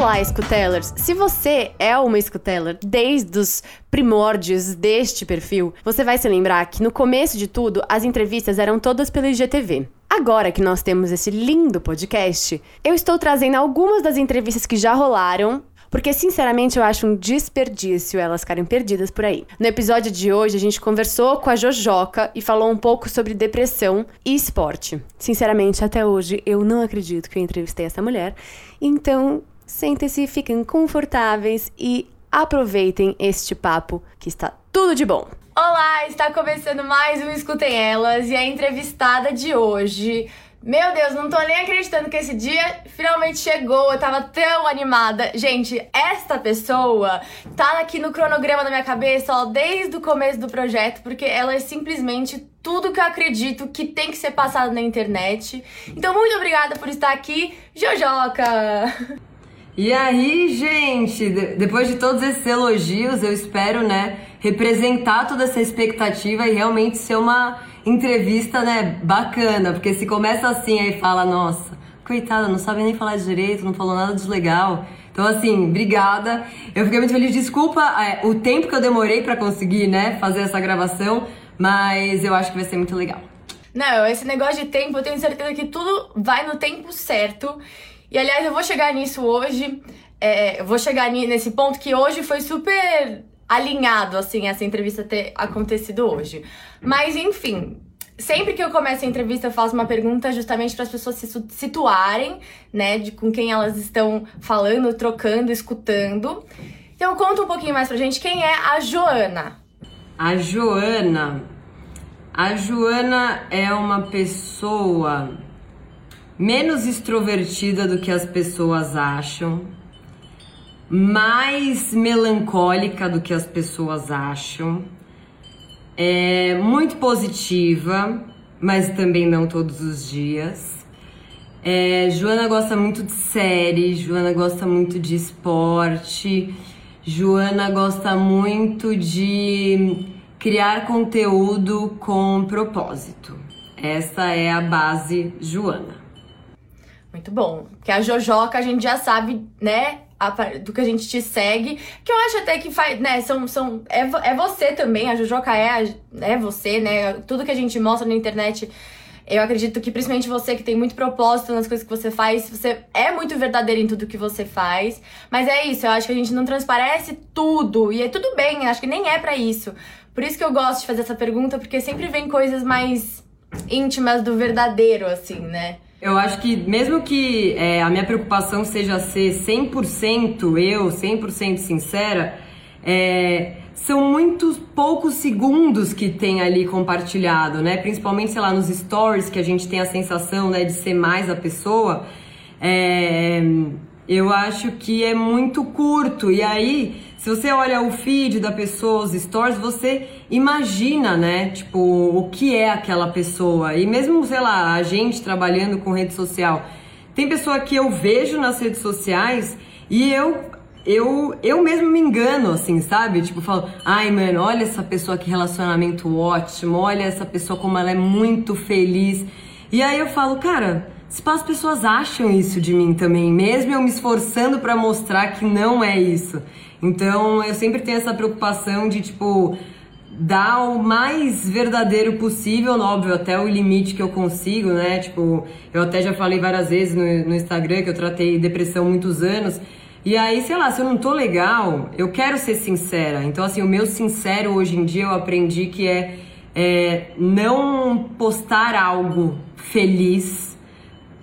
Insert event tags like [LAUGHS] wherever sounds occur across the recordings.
Olá, Scutellers! Se você é uma Scuteller desde os primórdios deste perfil, você vai se lembrar que no começo de tudo as entrevistas eram todas pelo IGTV. Agora que nós temos esse lindo podcast, eu estou trazendo algumas das entrevistas que já rolaram porque sinceramente eu acho um desperdício elas ficarem perdidas por aí. No episódio de hoje a gente conversou com a Jojoca e falou um pouco sobre depressão e esporte. Sinceramente, até hoje eu não acredito que eu entrevistei essa mulher. Então, Sentem-se, fiquem confortáveis e aproveitem este papo que está tudo de bom. Olá, está começando mais um Escutem Elas e a entrevistada de hoje. Meu Deus, não tô nem acreditando que esse dia finalmente chegou. Eu tava tão animada. Gente, esta pessoa tá aqui no cronograma da minha cabeça, ó, desde o começo do projeto, porque ela é simplesmente tudo que eu acredito que tem que ser passado na internet. Então, muito obrigada por estar aqui, Jojoca! E aí, gente, depois de todos esses elogios, eu espero, né, representar toda essa expectativa e realmente ser uma entrevista, né, bacana, porque se começa assim aí fala, nossa, coitada, não sabe nem falar direito, não falou nada de legal. Então, assim, obrigada. Eu fiquei muito feliz. Desculpa é, o tempo que eu demorei para conseguir, né, fazer essa gravação, mas eu acho que vai ser muito legal. Não, esse negócio de tempo, eu tenho certeza que tudo vai no tempo certo. E aliás, eu vou chegar nisso hoje. É, eu vou chegar nesse ponto que hoje foi super alinhado, assim, essa entrevista ter acontecido hoje. Mas, enfim, sempre que eu começo a entrevista, eu faço uma pergunta justamente para as pessoas se situarem, né, de com quem elas estão falando, trocando, escutando. Então, conta um pouquinho mais pra gente quem é a Joana. A Joana. A Joana é uma pessoa menos extrovertida do que as pessoas acham, mais melancólica do que as pessoas acham, é muito positiva, mas também não todos os dias. É, Joana gosta muito de série, Joana gosta muito de esporte, Joana gosta muito de criar conteúdo com propósito. Essa é a base Joana. Muito bom. Porque a Jojoca a gente já sabe, né? do que a gente te segue, que eu acho até que faz, né, são, são, é, é você também, a Jojoca é, é você, né, tudo que a gente mostra na internet, eu acredito que principalmente você que tem muito propósito nas coisas que você faz, você é muito verdadeiro em tudo que você faz, mas é isso, eu acho que a gente não transparece tudo, e é tudo bem, acho que nem é para isso, por isso que eu gosto de fazer essa pergunta, porque sempre vem coisas mais íntimas do verdadeiro, assim, né, eu acho que mesmo que é, a minha preocupação seja ser 100% eu, 100% sincera, é, são muitos poucos segundos que tem ali compartilhado, né? Principalmente, sei lá, nos stories que a gente tem a sensação né, de ser mais a pessoa. É, eu acho que é muito curto. E aí, se você olha o feed da pessoa, os stories, você imagina, né? Tipo, o que é aquela pessoa. E mesmo, sei lá, a gente trabalhando com rede social, tem pessoa que eu vejo nas redes sociais e eu eu, eu mesmo me engano, assim, sabe? Tipo, falo, ai, mano, olha essa pessoa que relacionamento ótimo, olha essa pessoa como ela é muito feliz. E aí eu falo, cara, se as pessoas acham isso de mim também, mesmo eu me esforçando para mostrar que não é isso. Então eu sempre tenho essa preocupação de, tipo, dar o mais verdadeiro possível, óbvio, até o limite que eu consigo, né? Tipo, eu até já falei várias vezes no, no Instagram que eu tratei depressão muitos anos. E aí, sei lá, se eu não tô legal, eu quero ser sincera. Então, assim, o meu sincero hoje em dia eu aprendi que é, é não postar algo feliz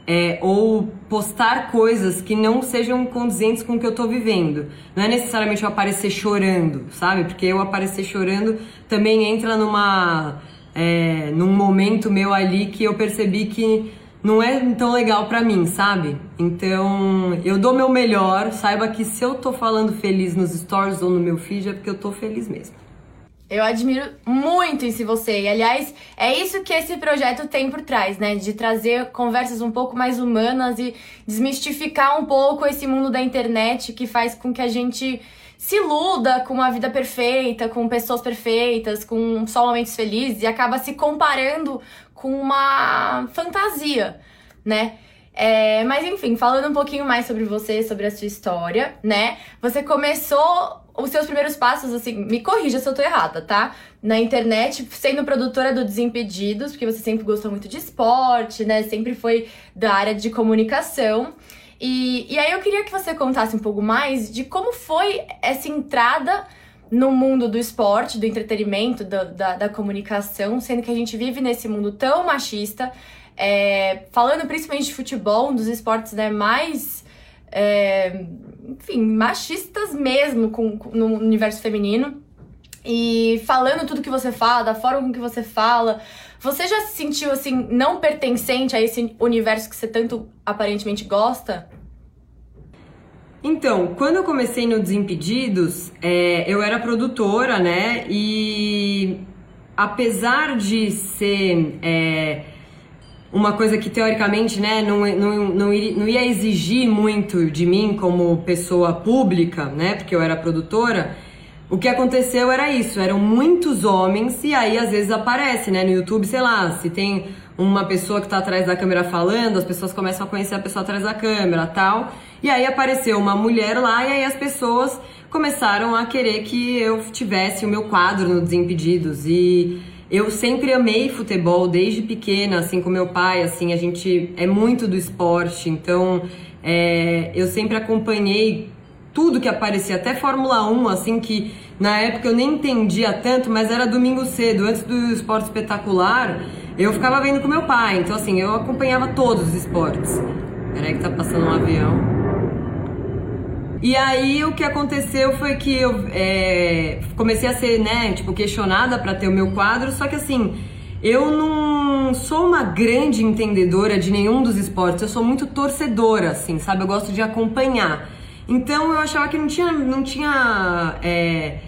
é, ou postar coisas que não sejam condizentes com o que eu tô vivendo. Não é necessariamente eu aparecer chorando, sabe? Porque eu aparecer chorando também entra numa é, num momento meu ali que eu percebi que não é tão legal para mim, sabe? Então, eu dou meu melhor, saiba que se eu tô falando feliz nos stories ou no meu feed é porque eu tô feliz mesmo. Eu admiro muito isso em você. E, aliás, é isso que esse projeto tem por trás, né? De trazer conversas um pouco mais humanas e desmistificar um pouco esse mundo da internet que faz com que a gente se iluda com uma vida perfeita, com pessoas perfeitas, com só momentos felizes e acaba se comparando com uma fantasia, né? É, mas enfim, falando um pouquinho mais sobre você, sobre a sua história, né? Você começou os seus primeiros passos, assim, me corrija se eu tô errada, tá? Na internet, sendo produtora do Desimpedidos, porque você sempre gostou muito de esporte, né? Sempre foi da área de comunicação. E, e aí eu queria que você contasse um pouco mais de como foi essa entrada no mundo do esporte, do entretenimento, do, da, da comunicação, sendo que a gente vive nesse mundo tão machista, é, falando principalmente de futebol, um dos esportes né, mais, é, enfim, machistas mesmo com, com, no universo feminino. E falando tudo que você fala, da forma com que você fala, você já se sentiu assim, não pertencente a esse universo que você tanto aparentemente gosta? Então, quando eu comecei no Desimpedidos, é, eu era produtora, né? E apesar de ser é, uma coisa que teoricamente né, não, não, não, não ia exigir muito de mim como pessoa pública, né? Porque eu era produtora. O que aconteceu era isso, eram muitos homens e aí às vezes aparece, né, no YouTube, sei lá, se tem uma pessoa que tá atrás da câmera falando, as pessoas começam a conhecer a pessoa atrás da câmera, tal. E aí apareceu uma mulher lá e aí as pessoas começaram a querer que eu tivesse o meu quadro no Desimpedidos. E eu sempre amei futebol desde pequena, assim com meu pai, assim, a gente é muito do esporte, então é, eu sempre acompanhei tudo que aparecia, até Fórmula 1, assim, que na época eu nem entendia tanto, mas era domingo cedo, antes do esporte espetacular, eu ficava vendo com meu pai, então assim, eu acompanhava todos os esportes. Peraí que tá passando um avião. E aí o que aconteceu foi que eu é, comecei a ser, né, tipo, questionada para ter o meu quadro, só que assim, eu não sou uma grande entendedora de nenhum dos esportes, eu sou muito torcedora, assim, sabe? Eu gosto de acompanhar. Então eu achava que não tinha, não tinha, é,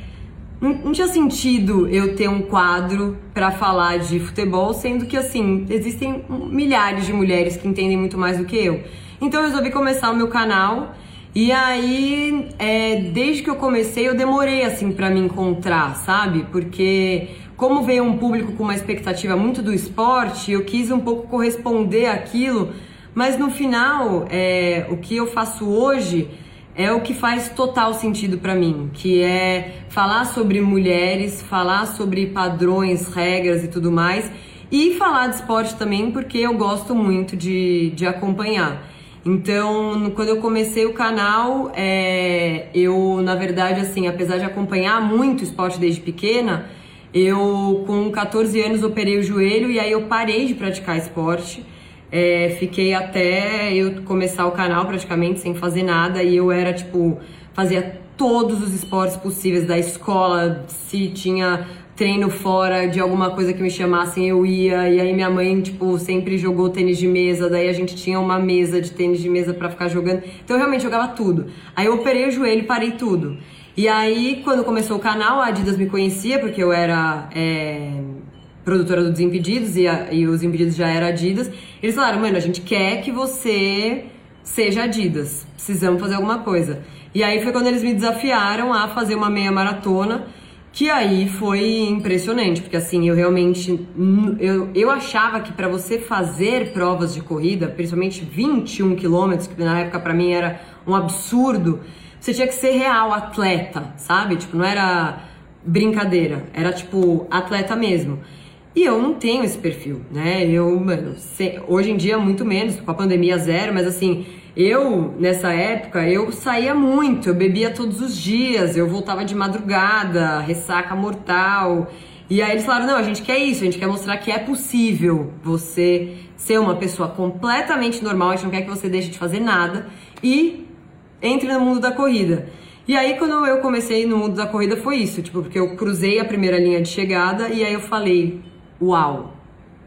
não, tinha sentido eu ter um quadro para falar de futebol, sendo que assim existem milhares de mulheres que entendem muito mais do que eu. Então eu resolvi começar o meu canal e aí, é, desde que eu comecei, eu demorei assim para me encontrar, sabe? Porque como veio um público com uma expectativa muito do esporte, eu quis um pouco corresponder àquilo, mas no final, é, o que eu faço hoje é o que faz total sentido para mim, que é falar sobre mulheres, falar sobre padrões, regras e tudo mais, e falar de esporte também, porque eu gosto muito de, de acompanhar. Então, quando eu comecei o canal, é, eu, na verdade, assim, apesar de acompanhar muito esporte desde pequena, eu, com 14 anos, operei o joelho e aí eu parei de praticar esporte. É, fiquei até eu começar o canal praticamente sem fazer nada e eu era tipo, fazia todos os esportes possíveis da escola, se tinha treino fora de alguma coisa que me chamassem, eu ia. E aí minha mãe, tipo, sempre jogou tênis de mesa, daí a gente tinha uma mesa de tênis de mesa para ficar jogando. Então eu realmente jogava tudo. Aí eu operei o joelho e parei tudo. E aí, quando começou o canal, a Adidas me conhecia, porque eu era é, produtora do Desimpedidos e, a, e os Impedidos já era Adidas. Eles falaram, mano, a gente quer que você seja Adidas. Precisamos fazer alguma coisa. E aí foi quando eles me desafiaram a fazer uma meia maratona que aí foi impressionante, porque assim, eu realmente eu, eu achava que para você fazer provas de corrida, principalmente 21 quilômetros, que na época para mim era um absurdo, você tinha que ser real atleta, sabe? Tipo, não era brincadeira, era tipo atleta mesmo. E eu não tenho esse perfil, né? Eu, mano, hoje em dia muito menos, com a pandemia zero, mas assim, eu, nessa época, eu saía muito, eu bebia todos os dias, eu voltava de madrugada, ressaca mortal. E aí eles falaram: não, a gente quer isso, a gente quer mostrar que é possível você ser uma pessoa completamente normal, a gente não quer que você deixe de fazer nada e entre no mundo da corrida. E aí, quando eu comecei no mundo da corrida, foi isso, tipo, porque eu cruzei a primeira linha de chegada e aí eu falei: uau,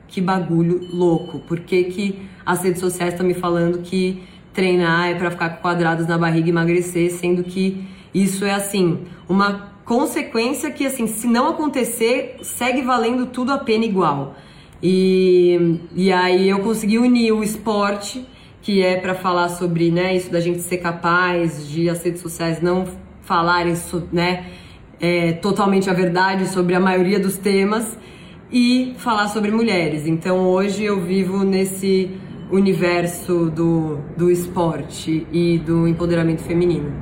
que bagulho louco. Por que, que as redes sociais estão me falando que treinar é para ficar com quadrados na barriga e emagrecer, sendo que isso é assim, uma consequência que assim, se não acontecer, segue valendo tudo a pena igual. E, e aí eu consegui unir o esporte, que é para falar sobre né, isso da gente ser capaz de as redes sociais não falarem né, é, totalmente a verdade sobre a maioria dos temas e falar sobre mulheres. Então hoje eu vivo nesse universo do, do esporte e do empoderamento feminino.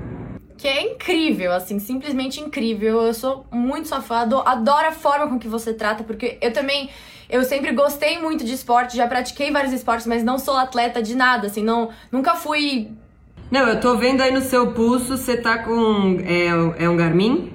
Que é incrível, assim, simplesmente incrível. Eu sou muito sua fã, adoro a forma com que você trata, porque eu também eu sempre gostei muito de esporte, já pratiquei vários esportes, mas não sou atleta de nada, assim, não, nunca fui. Não, eu tô vendo aí no seu pulso, você tá com. É, é um Garmin?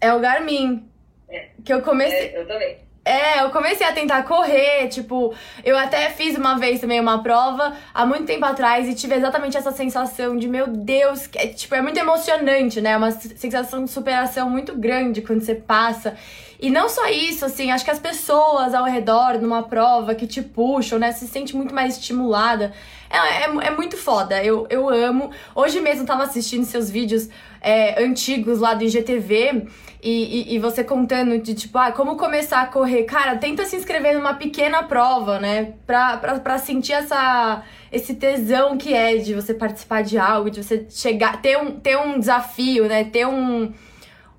É o Garmin. É. Que eu comecei. É, eu também. É, eu comecei a tentar correr, tipo, eu até fiz uma vez também uma prova há muito tempo atrás e tive exatamente essa sensação de, meu Deus, é, tipo, é muito emocionante, né? Uma sensação de superação muito grande quando você passa. E não só isso, assim, acho que as pessoas ao redor numa prova que te puxam, né? Se sente muito mais estimulada. É, é, é muito foda, eu, eu amo. Hoje mesmo tava assistindo seus vídeos é, antigos lá do IGTV e, e, e, você contando de tipo, ah, como começar a correr. Cara, tenta se inscrever numa pequena prova, né? Pra, pra, pra sentir essa, esse tesão que é de você participar de algo, de você chegar, ter um, ter um desafio, né? Ter um,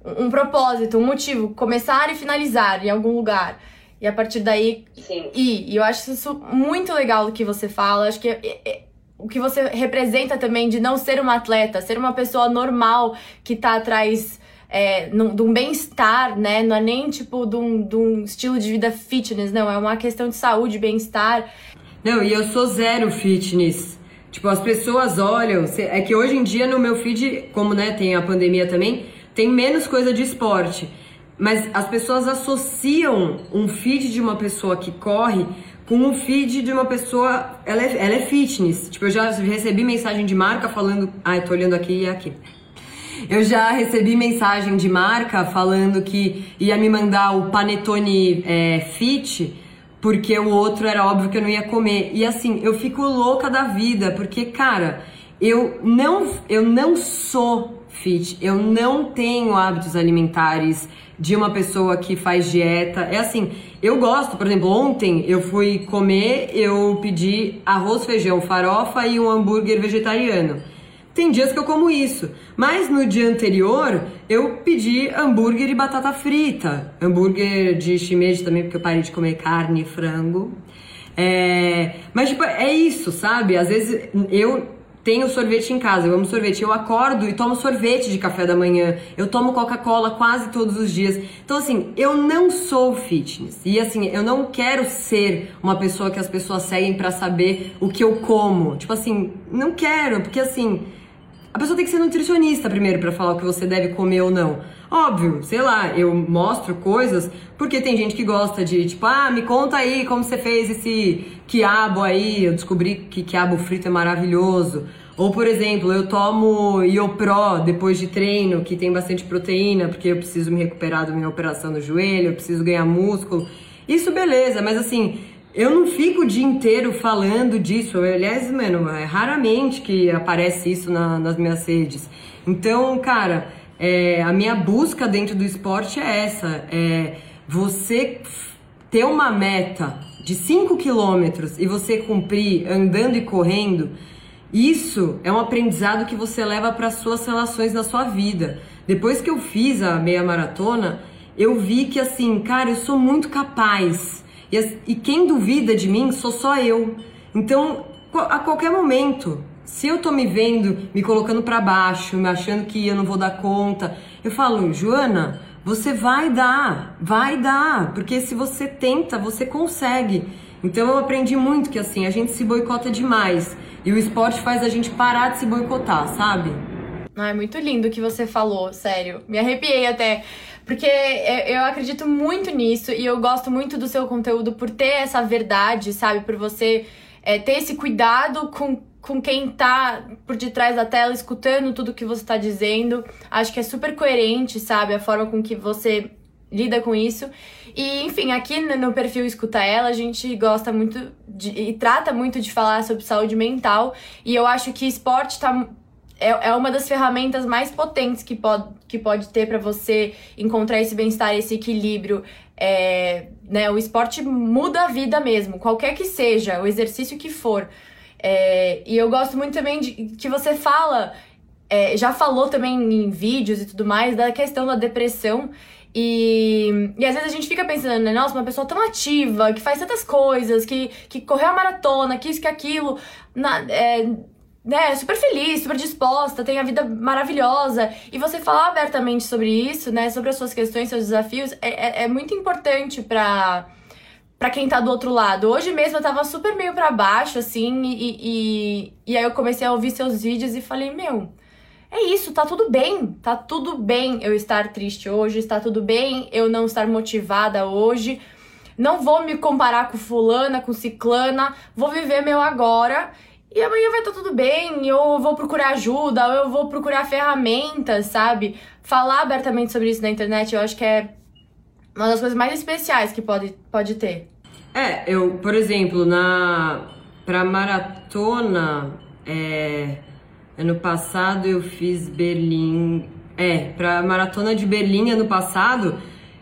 um propósito, um motivo, começar e finalizar em algum lugar. E a partir daí Sim. ir. E eu acho isso muito legal do que você fala. Acho que é, é, o que você representa também de não ser uma atleta, ser uma pessoa normal que tá atrás é, num, de um bem-estar, né? Não é nem tipo de um, de um estilo de vida fitness, não. É uma questão de saúde, bem-estar. Não, e eu sou zero fitness. Tipo, as pessoas olham. É que hoje em dia no meu feed, como né, tem a pandemia também, tem menos coisa de esporte. Mas as pessoas associam um feed de uma pessoa que corre com um feed de uma pessoa. Ela é, ela é fitness. Tipo, eu já recebi mensagem de marca falando. Ai, tô olhando aqui e aqui. Eu já recebi mensagem de marca falando que ia me mandar o panetone é, fit, porque o outro era óbvio que eu não ia comer. E assim, eu fico louca da vida, porque, cara, eu não, eu não sou fit, eu não tenho hábitos alimentares de uma pessoa que faz dieta. É assim, eu gosto, por exemplo, ontem eu fui comer, eu pedi arroz, feijão, farofa e um hambúrguer vegetariano. Tem dias que eu como isso, mas no dia anterior eu pedi hambúrguer e batata frita, hambúrguer de shimeji também, porque eu parei de comer carne e frango. É... Mas, tipo, é isso, sabe? Às vezes eu tenho sorvete em casa, eu amo sorvete. Eu acordo e tomo sorvete de café da manhã. Eu tomo Coca-Cola quase todos os dias. Então, assim, eu não sou fitness. E, assim, eu não quero ser uma pessoa que as pessoas seguem para saber o que eu como. Tipo assim, não quero, porque, assim a pessoa tem que ser nutricionista primeiro para falar o que você deve comer ou não. Óbvio, sei lá, eu mostro coisas porque tem gente que gosta de, tipo, ah, me conta aí como você fez esse quiabo aí. Eu descobri que quiabo frito é maravilhoso. Ou, por exemplo, eu tomo Iopro depois de treino, que tem bastante proteína, porque eu preciso me recuperar da minha operação no joelho, eu preciso ganhar músculo. Isso beleza, mas assim, eu não fico o dia inteiro falando disso. Aliás, mano, é raramente que aparece isso na, nas minhas redes. Então, cara, é, a minha busca dentro do esporte é essa. É você ter uma meta de 5 quilômetros e você cumprir andando e correndo, isso é um aprendizado que você leva para suas relações na sua vida. Depois que eu fiz a meia maratona, eu vi que assim, cara, eu sou muito capaz e, e quem duvida de mim sou só eu. Então, a qualquer momento, se eu tô me vendo, me colocando para baixo, me achando que eu não vou dar conta, eu falo, Joana, você vai dar, vai dar, porque se você tenta, você consegue. Então eu aprendi muito que assim, a gente se boicota demais e o esporte faz a gente parar de se boicotar, sabe? Ah, é muito lindo o que você falou, sério. Me arrepiei até. Porque eu acredito muito nisso e eu gosto muito do seu conteúdo por ter essa verdade, sabe? Por você é, ter esse cuidado com, com quem tá por detrás da tela, escutando tudo que você tá dizendo. Acho que é super coerente, sabe? A forma com que você lida com isso. E, enfim, aqui no perfil Escuta Ela, a gente gosta muito de, e trata muito de falar sobre saúde mental. E eu acho que esporte tá, é, é uma das ferramentas mais potentes que pode, que pode ter para você encontrar esse bem-estar, esse equilíbrio. É, né, o esporte muda a vida mesmo, qualquer que seja, o exercício que for. É, e eu gosto muito também de que você fala, é, já falou também em vídeos e tudo mais, da questão da depressão. E, e às vezes a gente fica pensando, né? Nossa, uma pessoa tão ativa, que faz tantas coisas, que, que correu a maratona, que isso, que aquilo, na, é, né, super feliz, super disposta, tem a vida maravilhosa. E você falar abertamente sobre isso, né? Sobre as suas questões, seus desafios, é, é, é muito importante pra, pra quem tá do outro lado. Hoje mesmo eu tava super meio pra baixo, assim, e, e, e aí eu comecei a ouvir seus vídeos e falei, meu é isso, tá tudo bem. Tá tudo bem eu estar triste hoje, está tudo bem eu não estar motivada hoje. Não vou me comparar com fulana, com ciclana, vou viver meu agora. E amanhã vai estar tá tudo bem, eu vou procurar ajuda, eu vou procurar ferramentas, sabe? Falar abertamente sobre isso na internet, eu acho que é uma das coisas mais especiais que pode, pode ter. É, eu, por exemplo, na pra maratona, é, Ano passado eu fiz Berlim. É, pra maratona de Berlim ano passado,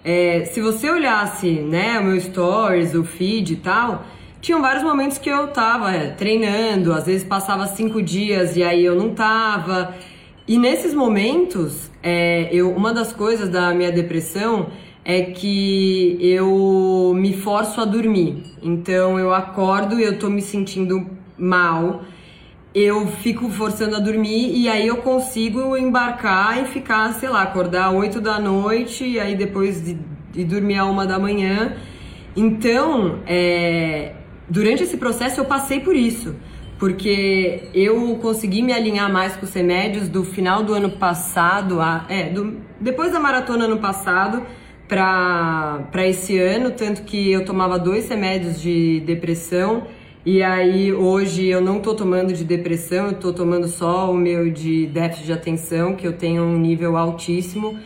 é, se você olhasse, né, o meu stories, o feed e tal, tinham vários momentos que eu tava é, treinando, às vezes passava cinco dias e aí eu não tava. E nesses momentos, é, eu, uma das coisas da minha depressão é que eu me forço a dormir. Então eu acordo e eu tô me sentindo mal eu fico forçando a dormir e aí eu consigo embarcar e ficar, sei lá, acordar 8 da noite e aí depois de, de dormir a uma da manhã. Então, é, durante esse processo eu passei por isso, porque eu consegui me alinhar mais com os remédios do final do ano passado, a, é, do, depois da maratona ano passado para esse ano, tanto que eu tomava dois remédios de depressão e aí hoje eu não tô tomando de depressão, eu tô tomando só o meu de déficit de atenção, que eu tenho um nível altíssimo.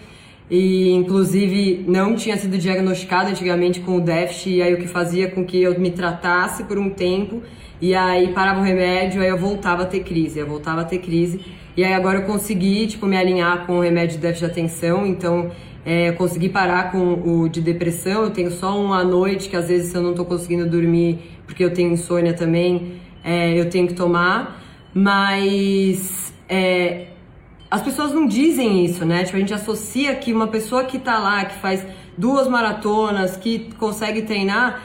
E inclusive não tinha sido diagnosticado antigamente com o déficit, e aí o que fazia com que eu me tratasse por um tempo, e aí parava o remédio, aí eu voltava a ter crise, eu voltava a ter crise. E aí agora eu consegui, tipo, me alinhar com o remédio de déficit de atenção, então é, eu consegui parar com o de depressão, eu tenho só um à noite, que às vezes eu não tô conseguindo dormir porque eu tenho insônia também, é, eu tenho que tomar, mas é, as pessoas não dizem isso, né? Tipo, a gente associa que uma pessoa que tá lá, que faz duas maratonas, que consegue treinar,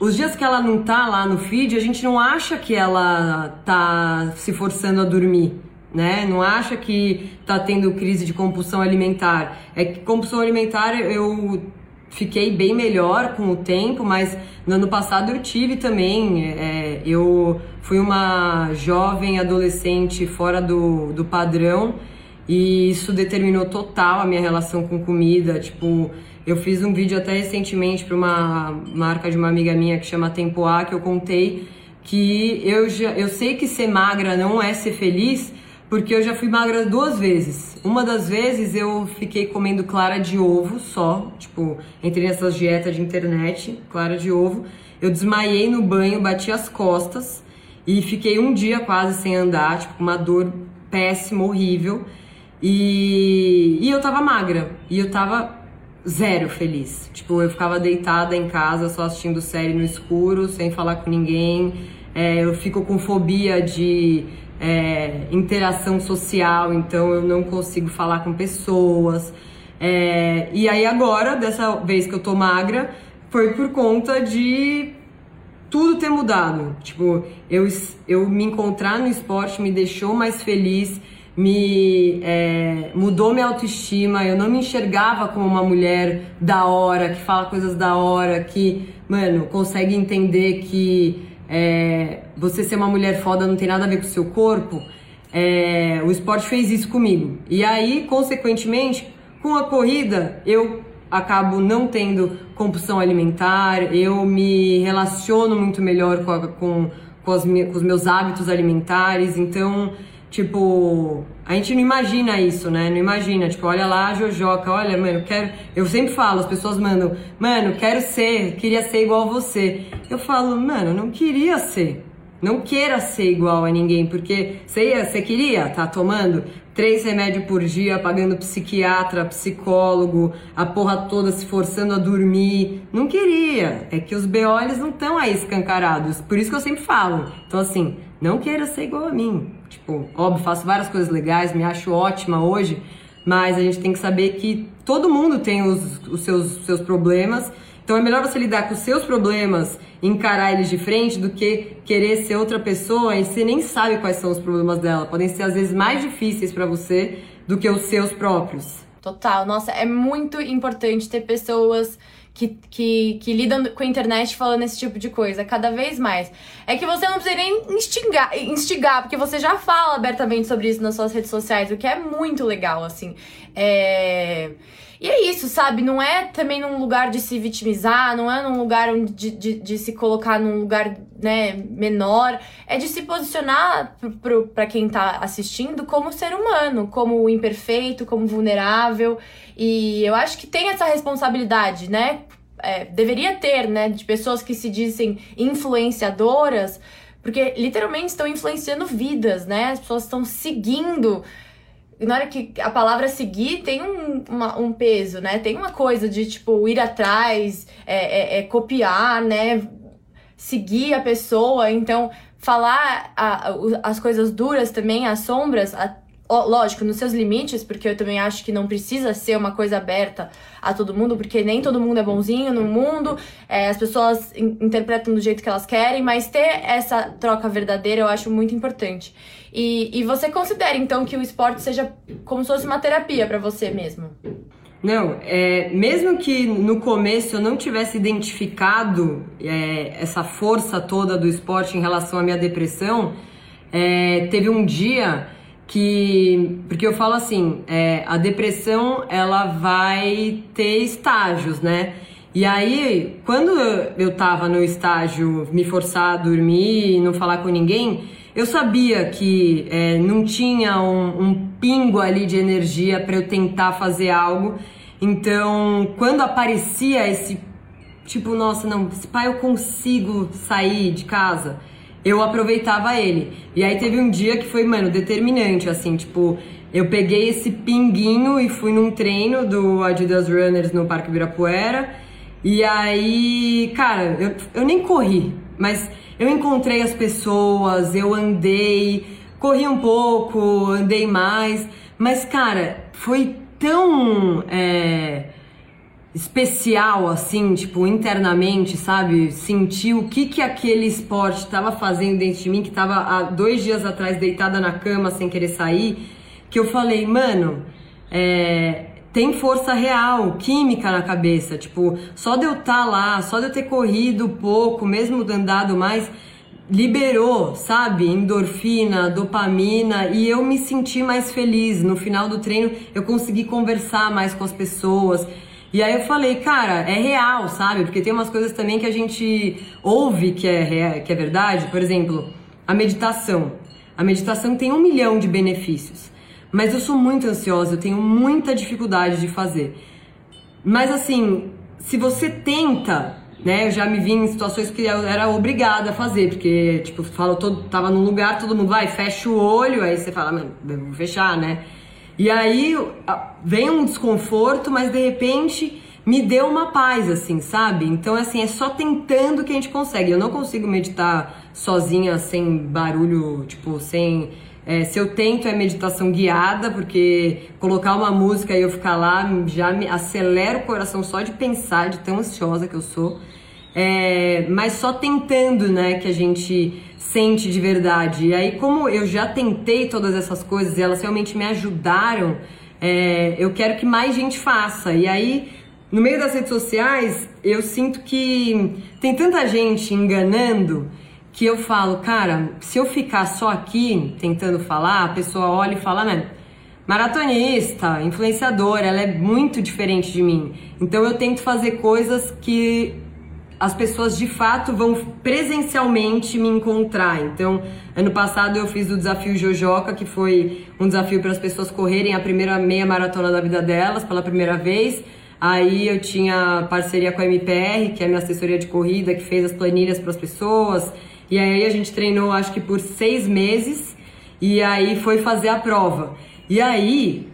os dias que ela não tá lá no feed, a gente não acha que ela tá se forçando a dormir. Né? Não acha que tá tendo crise de compulsão alimentar. É que compulsão alimentar eu fiquei bem melhor com o tempo, mas no ano passado eu tive também. É, eu fui uma jovem adolescente fora do, do padrão e isso determinou total a minha relação com comida. Tipo, eu fiz um vídeo até recentemente para uma marca de uma amiga minha que chama Tempo A, que eu contei que eu já eu sei que ser magra não é ser feliz, porque eu já fui magra duas vezes. Uma das vezes eu fiquei comendo clara de ovo só, tipo, entrei nessas dietas de internet, clara de ovo. Eu desmaiei no banho, bati as costas e fiquei um dia quase sem andar, tipo, uma dor péssima, horrível. E, e eu tava magra, e eu tava zero feliz. Tipo, eu ficava deitada em casa só assistindo série no escuro, sem falar com ninguém. É, eu fico com fobia de é, interação social, então eu não consigo falar com pessoas. É, e aí agora, dessa vez que eu tô magra, foi por conta de tudo ter mudado. Tipo, eu, eu me encontrar no esporte me deixou mais feliz, me é, mudou minha autoestima. Eu não me enxergava como uma mulher da hora, que fala coisas da hora, que, mano, consegue entender que é, você ser uma mulher foda não tem nada a ver com o seu corpo, é, o esporte fez isso comigo. E aí, consequentemente, com a corrida, eu acabo não tendo compulsão alimentar, eu me relaciono muito melhor com, a, com, com, as, com os meus hábitos alimentares, então Tipo, a gente não imagina isso, né? Não imagina, tipo, olha lá a Jojoca, olha, mano, quero. Eu sempre falo, as pessoas mandam, mano, quero ser, queria ser igual a você. Eu falo, mano, não queria ser. Não queira ser igual a ninguém, porque você, ia, você queria tá tomando três remédios por dia, pagando psiquiatra, psicólogo, a porra toda se forçando a dormir. Não queria. É que os BOs não estão aí escancarados. Por isso que eu sempre falo. Então, assim, não queira ser igual a mim. Tipo, óbvio, faço várias coisas legais, me acho ótima hoje, mas a gente tem que saber que todo mundo tem os, os seus, seus problemas então é melhor você lidar com os seus problemas, encarar eles de frente, do que querer ser outra pessoa e você nem sabe quais são os problemas dela. Podem ser às vezes mais difíceis para você do que os seus próprios. Total, nossa, é muito importante ter pessoas que, que, que, lidam com a internet falando esse tipo de coisa, cada vez mais. É que você não precisa nem instigar, instigar, porque você já fala abertamente sobre isso nas suas redes sociais, o que é muito legal, assim. É. E é isso, sabe? Não é também num lugar de se vitimizar, não é num lugar de, de, de se colocar num lugar né, menor. É de se posicionar para quem tá assistindo como ser humano, como imperfeito, como vulnerável. E eu acho que tem essa responsabilidade, né? É, deveria ter, né? De pessoas que se dizem influenciadoras, porque literalmente estão influenciando vidas, né? As pessoas estão seguindo na hora que a palavra seguir tem um, uma, um peso, né? Tem uma coisa de, tipo, ir atrás, é, é, é copiar, né? Seguir a pessoa. Então, falar a, as coisas duras também, as sombras, a, lógico, nos seus limites, porque eu também acho que não precisa ser uma coisa aberta a todo mundo, porque nem todo mundo é bonzinho no mundo, é, as pessoas in interpretam do jeito que elas querem, mas ter essa troca verdadeira eu acho muito importante. E, e você considera então que o esporte seja como se fosse uma terapia para você mesmo? Não, é, mesmo que no começo eu não tivesse identificado é, essa força toda do esporte em relação à minha depressão, é, teve um dia que porque eu falo assim é, a depressão ela vai ter estágios né e aí quando eu tava no estágio me forçar a dormir não falar com ninguém eu sabia que é, não tinha um, um pingo ali de energia para eu tentar fazer algo então quando aparecia esse tipo nossa não esse pai eu consigo sair de casa eu aproveitava ele. E aí teve um dia que foi, mano, determinante, assim, tipo, eu peguei esse pinguinho e fui num treino do Adidas Runners no Parque Ibirapuera. E aí, cara, eu, eu nem corri, mas eu encontrei as pessoas, eu andei, corri um pouco, andei mais, mas, cara, foi tão. É, especial, assim, tipo, internamente, sabe? Sentir o que que aquele esporte estava fazendo dentro de mim, que tava há dois dias atrás deitada na cama sem querer sair, que eu falei, mano, é, tem força real, química na cabeça. Tipo, só de eu estar tá lá, só de eu ter corrido pouco, mesmo andado mais, liberou, sabe? Endorfina, dopamina e eu me senti mais feliz. No final do treino, eu consegui conversar mais com as pessoas. E aí eu falei, cara, é real, sabe? Porque tem umas coisas também que a gente ouve que é, que é verdade. Por exemplo, a meditação. A meditação tem um milhão de benefícios. Mas eu sou muito ansiosa, eu tenho muita dificuldade de fazer. Mas assim, se você tenta, né? Eu já me vi em situações que eu era obrigada a fazer, porque, tipo, falo, todo, tava num lugar, todo mundo vai, fecha o olho, aí você fala, mano, vou fechar, né? E aí vem um desconforto, mas de repente me deu uma paz, assim, sabe? Então, assim, é só tentando que a gente consegue. Eu não consigo meditar sozinha, sem barulho, tipo, sem. É, se eu tento é meditação guiada, porque colocar uma música e eu ficar lá já me acelera o coração só de pensar, de tão ansiosa que eu sou. É, mas só tentando, né, que a gente sente de verdade. E aí, como eu já tentei todas essas coisas e elas realmente me ajudaram, é, eu quero que mais gente faça. E aí, no meio das redes sociais, eu sinto que tem tanta gente enganando que eu falo, cara, se eu ficar só aqui tentando falar, a pessoa olha e fala, né? Maratonista, influenciadora, ela é muito diferente de mim. Então eu tento fazer coisas que as pessoas de fato vão presencialmente me encontrar. Então, ano passado eu fiz o desafio Jojoca, que foi um desafio para as pessoas correrem a primeira meia maratona da vida delas pela primeira vez. Aí eu tinha parceria com a MPR, que é a minha assessoria de corrida, que fez as planilhas para as pessoas. E aí a gente treinou acho que por seis meses e aí foi fazer a prova. E aí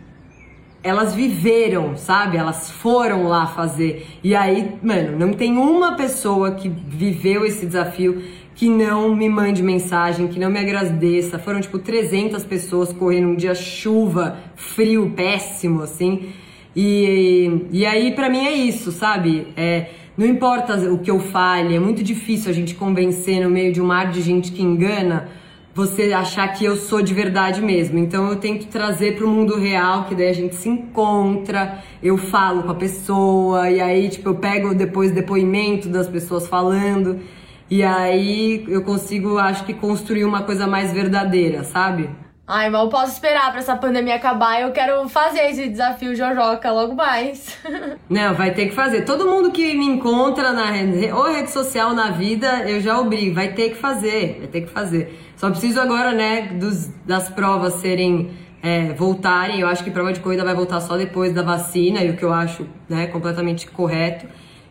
elas viveram, sabe? Elas foram lá fazer. E aí, mano, não tem uma pessoa que viveu esse desafio que não me mande mensagem, que não me agradeça. Foram tipo 300 pessoas correndo um dia chuva, frio, péssimo, assim. E, e aí, para mim, é isso, sabe? É, não importa o que eu fale, é muito difícil a gente convencer no meio de um mar de gente que engana você achar que eu sou de verdade mesmo. Então eu tento trazer para o mundo real, que daí a gente se encontra, eu falo com a pessoa, e aí, tipo, eu pego depois depoimento das pessoas falando, e aí eu consigo, acho que, construir uma coisa mais verdadeira, sabe? Ai, mal posso esperar pra essa pandemia acabar. Eu quero fazer esse desafio Jojoca logo mais. [LAUGHS] Não, vai ter que fazer. Todo mundo que me encontra na rede, ou rede social na vida, eu já obrigo. Vai ter que fazer, vai ter que fazer. Só preciso agora, né, dos, das provas serem é, voltarem. Eu acho que prova de corrida vai voltar só depois da vacina, e o que eu acho né, completamente correto.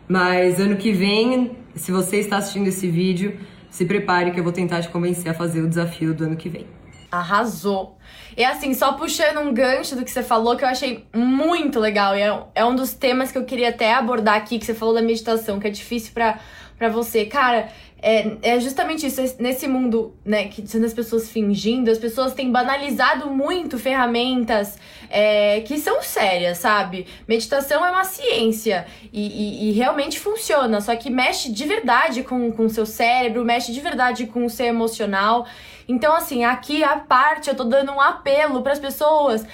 Mas ano que vem, se você está assistindo esse vídeo, se prepare que eu vou tentar te convencer a fazer o desafio do ano que vem. Arrasou. E assim, só puxando um gancho do que você falou, que eu achei muito legal, e é, é um dos temas que eu queria até abordar aqui, que você falou da meditação, que é difícil para você. Cara, é, é justamente isso, nesse mundo, né, que sendo as pessoas fingindo, as pessoas têm banalizado muito ferramentas é, que são sérias, sabe? Meditação é uma ciência e, e, e, realmente funciona, só que mexe de verdade com o seu cérebro, mexe de verdade com o seu emocional. Então, assim, aqui a parte eu tô dando um apelo para as pessoas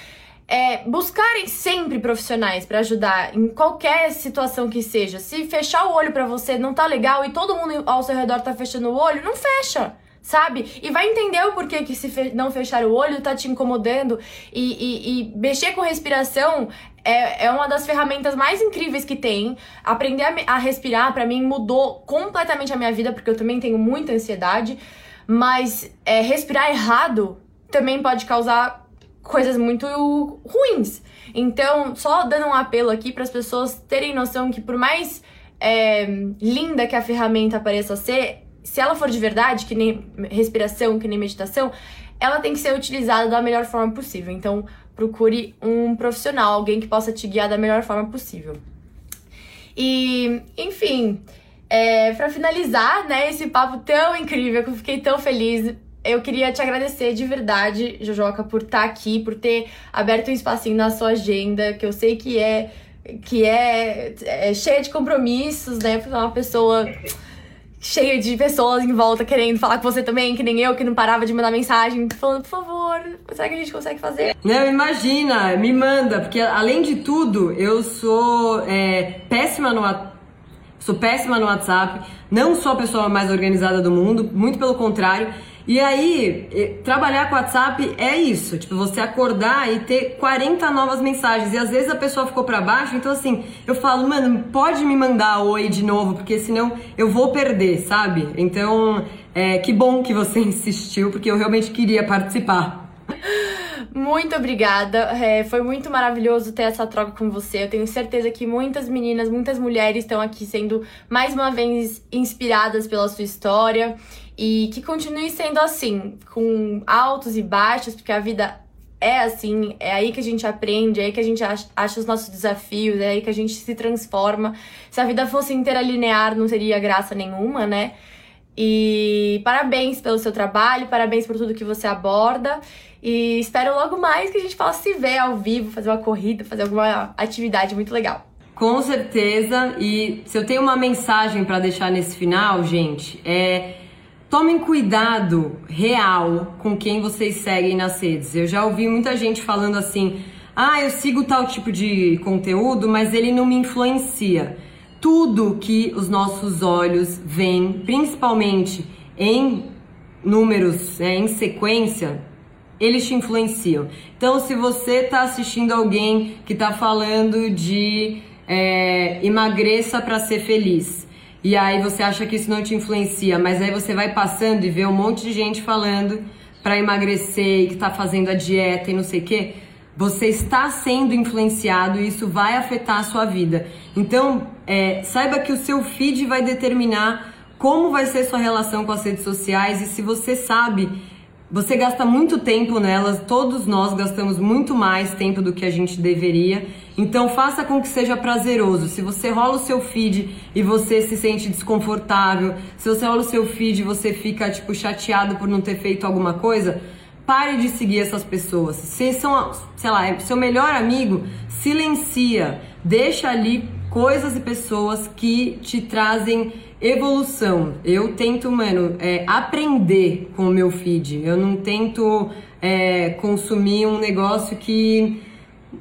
é, buscarem sempre profissionais para ajudar em qualquer situação que seja. Se fechar o olho para você não tá legal e todo mundo ao seu redor tá fechando o olho, não fecha sabe? E vai entender o porquê que se fe não fechar o olho tá te incomodando e, e, e mexer com respiração é, é uma das ferramentas mais incríveis que tem. Aprender a, a respirar, para mim, mudou completamente a minha vida, porque eu também tenho muita ansiedade. Mas é, respirar errado também pode causar coisas muito ruins. Então, só dando um apelo aqui para as pessoas terem noção que, por mais é, linda que a ferramenta pareça ser, se ela for de verdade, que nem respiração, que nem meditação, ela tem que ser utilizada da melhor forma possível. Então, procure um profissional, alguém que possa te guiar da melhor forma possível. E, enfim, é, para finalizar, né, esse papo tão incrível que eu fiquei tão feliz, eu queria te agradecer de verdade, Jojoca, por estar tá aqui, por ter aberto um espacinho na sua agenda, que eu sei que é que é, é cheia de compromissos, né? Porque é uma pessoa cheia de pessoas em volta querendo falar com você também, que nem eu, que não parava de mandar mensagem, falando, por favor, será que a gente consegue fazer? Não, imagina, me manda, porque além de tudo, eu sou é, péssima no Sou péssima no WhatsApp, não sou a pessoa mais organizada do mundo, muito pelo contrário. E aí, trabalhar com WhatsApp é isso, tipo, você acordar e ter 40 novas mensagens. E às vezes a pessoa ficou para baixo, então assim, eu falo, mano, pode me mandar oi de novo, porque senão eu vou perder, sabe? Então, é, que bom que você [LAUGHS] insistiu, porque eu realmente queria participar. Muito obrigada. É, foi muito maravilhoso ter essa troca com você. Eu tenho certeza que muitas meninas, muitas mulheres estão aqui sendo mais uma vez inspiradas pela sua história e que continue sendo assim, com altos e baixos, porque a vida é assim, é aí que a gente aprende, é aí que a gente acha os nossos desafios, é aí que a gente se transforma. Se a vida fosse inteira linear, não teria graça nenhuma, né? E parabéns pelo seu trabalho, parabéns por tudo que você aborda. E espero logo mais que a gente possa se ver ao vivo, fazer uma corrida, fazer alguma atividade muito legal. Com certeza. E se eu tenho uma mensagem para deixar nesse final, gente, é tomem cuidado real com quem vocês seguem nas redes. Eu já ouvi muita gente falando assim: "Ah, eu sigo tal tipo de conteúdo, mas ele não me influencia" tudo que os nossos olhos veem, principalmente em números, é, em sequência, eles te influenciam. Então, se você está assistindo alguém que está falando de é, emagreça para ser feliz, e aí você acha que isso não te influencia, mas aí você vai passando e vê um monte de gente falando para emagrecer e que tá fazendo a dieta e não sei o quê, você está sendo influenciado e isso vai afetar a sua vida. Então, é, saiba que o seu feed vai determinar como vai ser sua relação com as redes sociais e se você sabe você gasta muito tempo nelas, todos nós gastamos muito mais tempo do que a gente deveria. Então faça com que seja prazeroso. Se você rola o seu feed e você se sente desconfortável, se você rola o seu feed e você fica tipo chateado por não ter feito alguma coisa, pare de seguir essas pessoas. Se são, sei lá, seu melhor amigo, silencia, deixa ali coisas e pessoas que te trazem evolução. Eu tento, mano, é, aprender com o meu feed. Eu não tento é, consumir um negócio que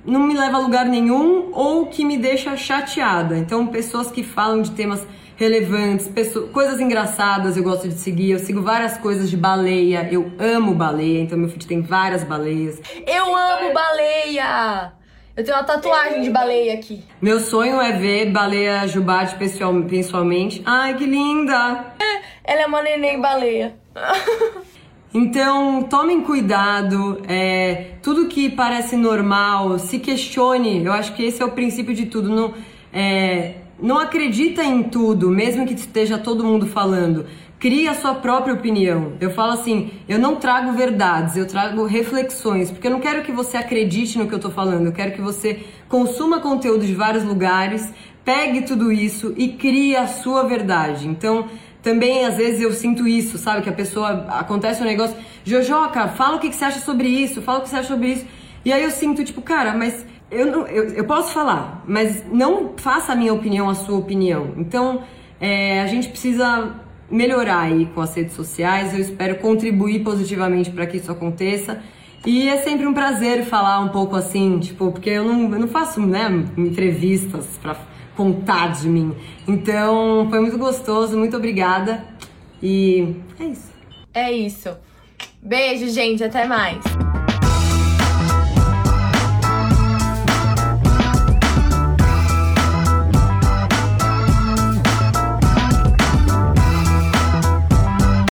não me leva a lugar nenhum ou que me deixa chateada. Então, pessoas que falam de temas relevantes, pessoas, coisas engraçadas eu gosto de seguir. Eu sigo várias coisas de baleia. Eu amo baleia, então meu feed tem várias baleias. Eu amo baleia! Eu tenho uma tatuagem de baleia aqui. Meu sonho é ver baleia jubate pessoalmente. Ai, que linda! [LAUGHS] Ela é uma neném baleia. [LAUGHS] Então, tomem cuidado, é, tudo que parece normal, se questione. Eu acho que esse é o princípio de tudo. Não, é, não acredita em tudo, mesmo que esteja todo mundo falando. Crie a sua própria opinião. Eu falo assim, eu não trago verdades, eu trago reflexões, porque eu não quero que você acredite no que eu tô falando, eu quero que você consuma conteúdo de vários lugares, pegue tudo isso e crie a sua verdade. Então, também às vezes eu sinto isso, sabe? Que a pessoa acontece um negócio, Jojoca, fala o que, que você acha sobre isso, fala o que você acha sobre isso. E aí eu sinto, tipo, cara, mas eu, não, eu, eu posso falar, mas não faça a minha opinião a sua opinião. Então, é, a gente precisa melhorar aí com as redes sociais. Eu espero contribuir positivamente para que isso aconteça. E é sempre um prazer falar um pouco assim, tipo, porque eu não, eu não faço, né, entrevistas para contar de mim. Então, foi muito gostoso, muito obrigada. E é isso. É isso. Beijo, gente, até mais.